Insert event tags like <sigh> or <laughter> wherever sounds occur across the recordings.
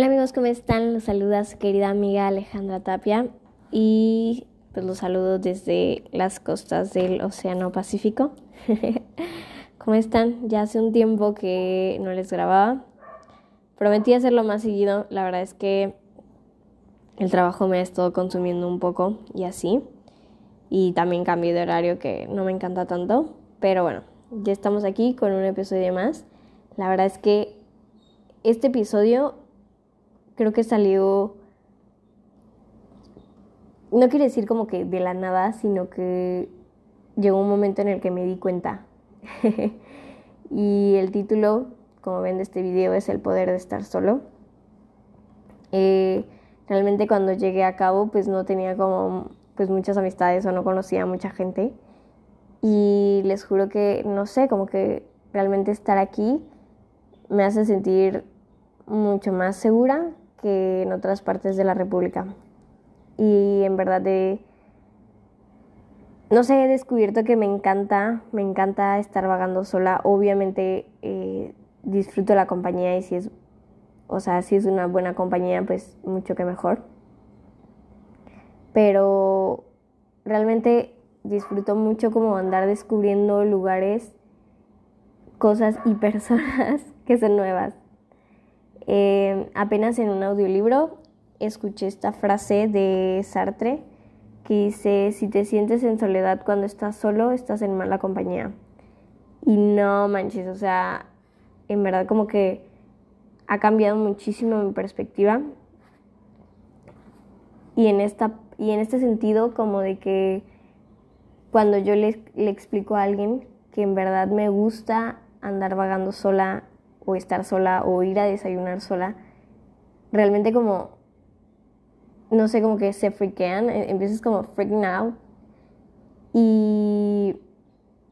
Hola amigos, ¿cómo están? Los saluda querida amiga Alejandra Tapia y pues los saludo desde las costas del Océano Pacífico. <laughs> ¿Cómo están? Ya hace un tiempo que no les grababa. Prometí hacerlo más seguido. La verdad es que el trabajo me ha estado consumiendo un poco y así. Y también cambio de horario que no me encanta tanto. Pero bueno, ya estamos aquí con un episodio más. La verdad es que este episodio creo que salió, no quiere decir como que de la nada, sino que llegó un momento en el que me di cuenta. <laughs> y el título, como ven de este video, es El poder de estar solo. Eh, realmente cuando llegué a cabo, pues no tenía como pues muchas amistades o no conocía a mucha gente. Y les juro que, no sé, como que realmente estar aquí me hace sentir mucho más segura que en otras partes de la República. Y en verdad. No sé, he descubierto que me encanta, me encanta estar vagando sola. Obviamente eh, disfruto la compañía y si es, o sea, si es una buena compañía, pues mucho que mejor. Pero realmente disfruto mucho como andar descubriendo lugares, cosas y personas <laughs> que son nuevas. Eh, apenas en un audiolibro escuché esta frase de Sartre que dice, si te sientes en soledad cuando estás solo, estás en mala compañía. Y no manches, o sea, en verdad como que ha cambiado muchísimo mi perspectiva. Y en, esta, y en este sentido como de que cuando yo le, le explico a alguien que en verdad me gusta andar vagando sola o estar sola o ir a desayunar sola, realmente como, no sé, como que se friquean, e, empiezas como freaking out. Y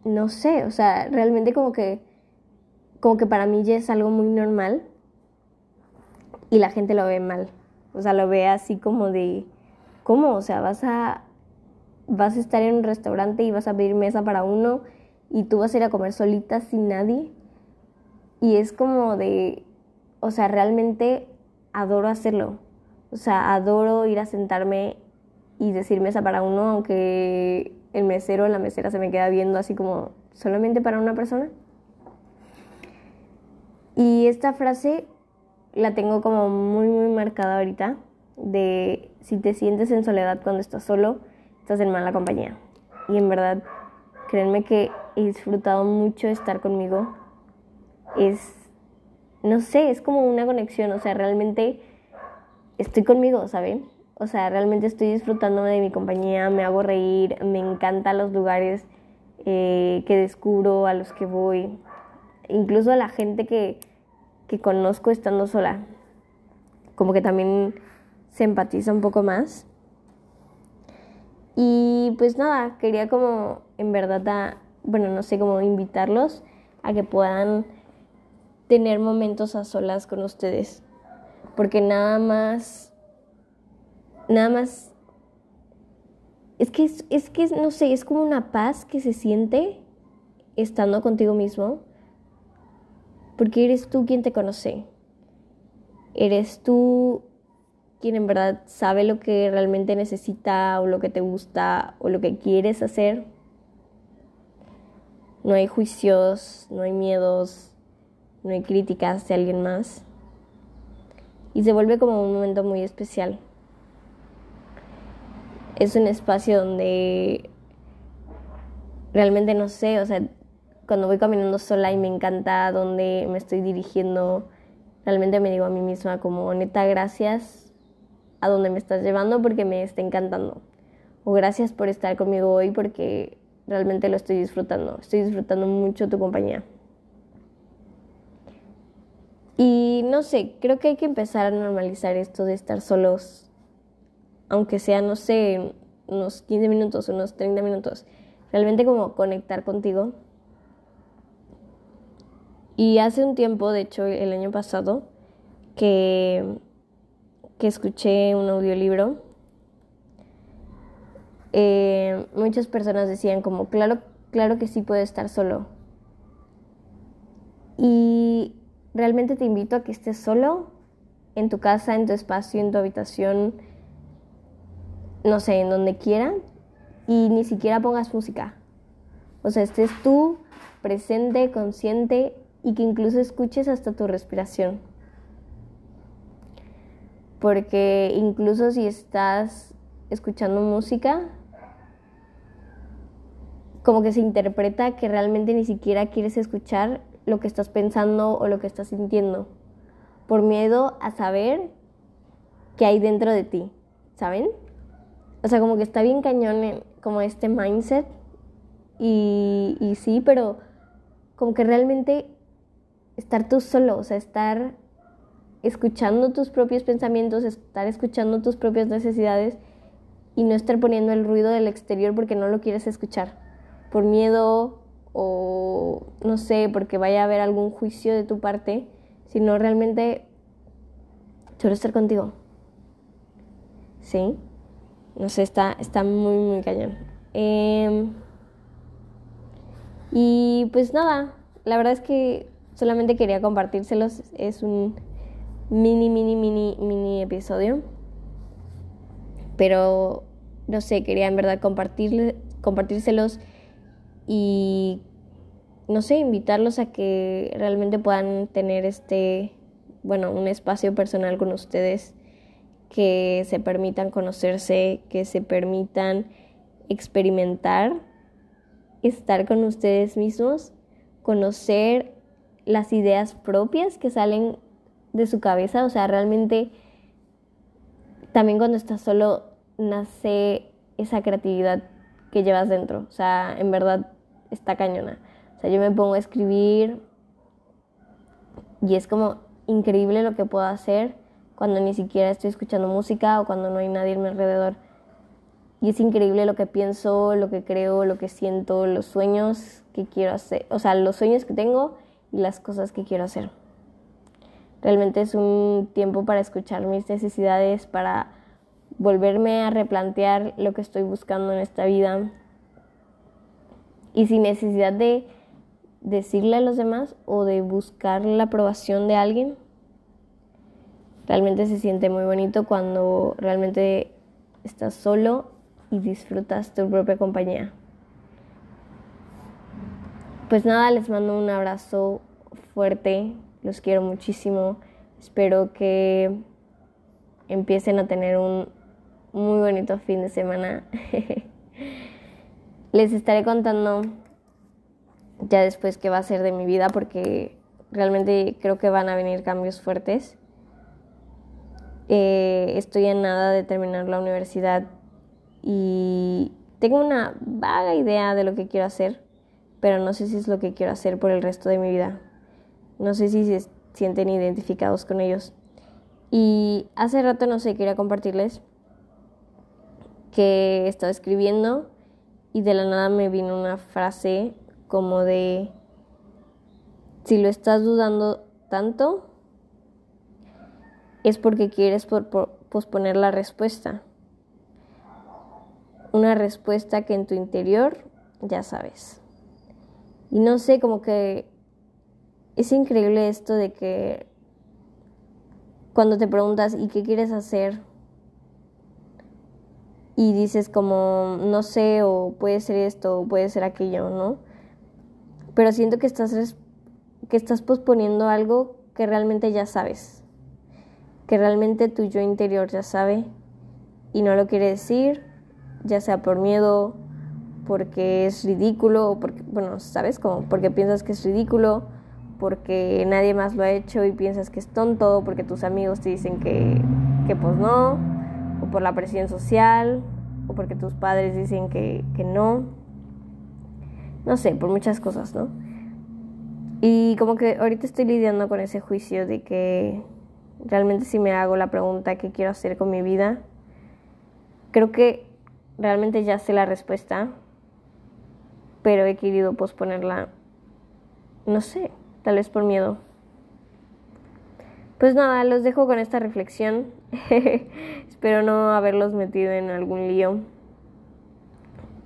no sé, o sea, realmente como que, como que para mí ya es algo muy normal y la gente lo ve mal, o sea, lo ve así como de, ¿cómo? O sea, vas a, vas a estar en un restaurante y vas a pedir mesa para uno y tú vas a ir a comer solita sin nadie y es como de, o sea, realmente adoro hacerlo. O sea, adoro ir a sentarme y decir mesa para uno, aunque el mesero o la mesera se me queda viendo así como solamente para una persona. Y esta frase la tengo como muy, muy marcada ahorita, de si te sientes en soledad cuando estás solo, estás en mala compañía. Y en verdad, créanme que he disfrutado mucho estar conmigo es, no sé, es como una conexión, o sea, realmente estoy conmigo, ¿saben? O sea, realmente estoy disfrutando de mi compañía, me hago reír, me encantan los lugares eh, que descubro, a los que voy, incluso a la gente que, que conozco estando sola, como que también se empatiza un poco más. Y pues nada, quería como en verdad, bueno, no sé, cómo invitarlos a que puedan tener momentos a solas con ustedes. Porque nada más, nada más, es que, es, que, no sé, es como una paz que se siente estando contigo mismo. Porque eres tú quien te conoce. Eres tú quien en verdad sabe lo que realmente necesita o lo que te gusta o lo que quieres hacer. No hay juicios, no hay miedos, no hay críticas de alguien más. Y se vuelve como un momento muy especial. Es un espacio donde realmente no sé, o sea, cuando voy caminando sola y me encanta dónde me estoy dirigiendo, realmente me digo a mí misma como, neta, gracias a donde me estás llevando porque me está encantando. O gracias por estar conmigo hoy porque realmente lo estoy disfrutando. Estoy disfrutando mucho tu compañía. Y no sé, creo que hay que empezar a normalizar esto de estar solos, aunque sea, no sé, unos 15 minutos, unos 30 minutos. Realmente como conectar contigo. Y hace un tiempo, de hecho el año pasado, que, que escuché un audiolibro, eh, muchas personas decían como, claro, claro que sí puede estar solo. Y realmente te invito a que estés solo en tu casa, en tu espacio, en tu habitación, no sé, en donde quiera, y ni siquiera pongas música. O sea, estés tú presente, consciente y que incluso escuches hasta tu respiración. Porque incluso si estás escuchando música, como que se interpreta que realmente ni siquiera quieres escuchar lo que estás pensando o lo que estás sintiendo, por miedo a saber qué hay dentro de ti, ¿saben? O sea, como que está bien cañón como este mindset y, y sí, pero como que realmente estar tú solo, o sea, estar escuchando tus propios pensamientos, estar escuchando tus propias necesidades y no estar poniendo el ruido del exterior porque no lo quieres escuchar, por miedo o no sé, porque vaya a haber algún juicio de tu parte, sino realmente solo estar contigo. ¿Sí? No sé, está, está muy, muy cañón. Em, y pues nada, la verdad es que solamente quería compartírselos. Es un mini, mini, mini, mini episodio. Pero no sé, quería en verdad compartir, compartírselos y no sé, invitarlos a que realmente puedan tener este, bueno, un espacio personal con ustedes, que se permitan conocerse, que se permitan experimentar, estar con ustedes mismos conocer las ideas propias que salen de su cabeza, o sea, realmente también cuando estás solo nace esa creatividad que llevas dentro, o sea, en verdad está cañona. O sea, yo me pongo a escribir y es como increíble lo que puedo hacer cuando ni siquiera estoy escuchando música o cuando no hay nadie a mi alrededor. Y es increíble lo que pienso, lo que creo, lo que siento, los sueños que quiero hacer, o sea, los sueños que tengo y las cosas que quiero hacer. Realmente es un tiempo para escuchar mis necesidades, para volverme a replantear lo que estoy buscando en esta vida y sin necesidad de decirle a los demás o de buscar la aprobación de alguien. Realmente se siente muy bonito cuando realmente estás solo y disfrutas tu propia compañía. Pues nada, les mando un abrazo fuerte, los quiero muchísimo, espero que empiecen a tener un muy bonito fin de semana. <laughs> les estaré contando ya después qué va a ser de mi vida porque realmente creo que van a venir cambios fuertes. Eh, estoy en nada de terminar la universidad y tengo una vaga idea de lo que quiero hacer, pero no sé si es lo que quiero hacer por el resto de mi vida. No sé si se sienten identificados con ellos. Y hace rato, no sé, quería compartirles que estaba escribiendo y de la nada me vino una frase como de, si lo estás dudando tanto, es porque quieres posponer la respuesta una respuesta que en tu interior ya sabes. Y no sé, como que es increíble esto de que cuando te preguntas, ¿y qué quieres hacer? Y dices como, no sé, o puede ser esto, o puede ser aquello, ¿no? Pero siento que estás, que estás posponiendo algo que realmente ya sabes. Que realmente tu yo interior ya sabe y no lo quiere decir ya sea por miedo, porque es ridículo, o porque, bueno, ¿sabes? Como porque piensas que es ridículo, porque nadie más lo ha hecho y piensas que es tonto, porque tus amigos te dicen que, que pues no, o por la presión social, o porque tus padres dicen que, que no. No sé, por muchas cosas, ¿no? Y como que ahorita estoy lidiando con ese juicio de que realmente si me hago la pregunta qué quiero hacer con mi vida, creo que realmente ya sé la respuesta, pero he querido posponerla, no sé, tal vez por miedo. Pues nada, los dejo con esta reflexión. <laughs> Espero no haberlos metido en algún lío.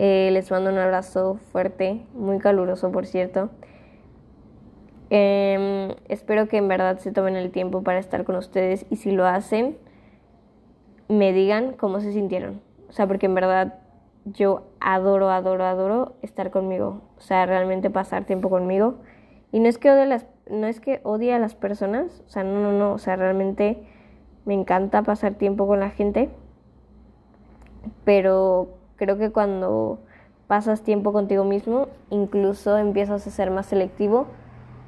Eh, les mando un abrazo fuerte, muy caluroso por cierto. Em, espero que en verdad se tomen el tiempo para estar con ustedes y si lo hacen, me digan cómo se sintieron. O sea, porque en verdad yo adoro, adoro, adoro estar conmigo. O sea, realmente pasar tiempo conmigo. Y no es que odie, las, no es que odie a las personas, o sea, no, no, no. O sea, realmente me encanta pasar tiempo con la gente. Pero creo que cuando pasas tiempo contigo mismo, incluso empiezas a ser más selectivo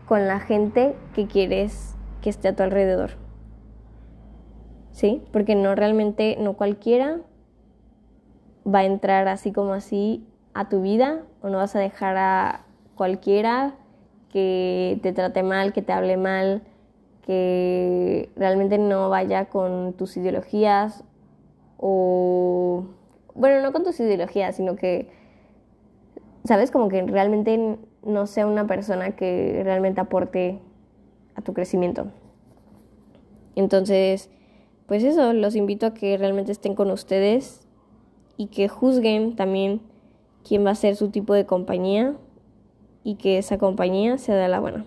con la gente que quieres que esté a tu alrededor. ¿Sí? Porque no realmente, no cualquiera va a entrar así como así a tu vida o no vas a dejar a cualquiera que te trate mal, que te hable mal, que realmente no vaya con tus ideologías o, bueno, no con tus ideologías, sino que, ¿sabes? Como que realmente no sea una persona que realmente aporte a tu crecimiento. Entonces, pues eso, los invito a que realmente estén con ustedes y que juzguen también quién va a ser su tipo de compañía y que esa compañía sea de la buena.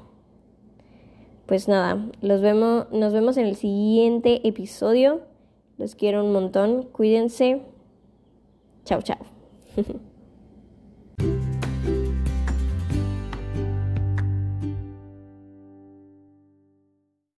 Pues nada, los vemos, nos vemos en el siguiente episodio. Los quiero un montón. Cuídense. Ciao, ciao. <laughs>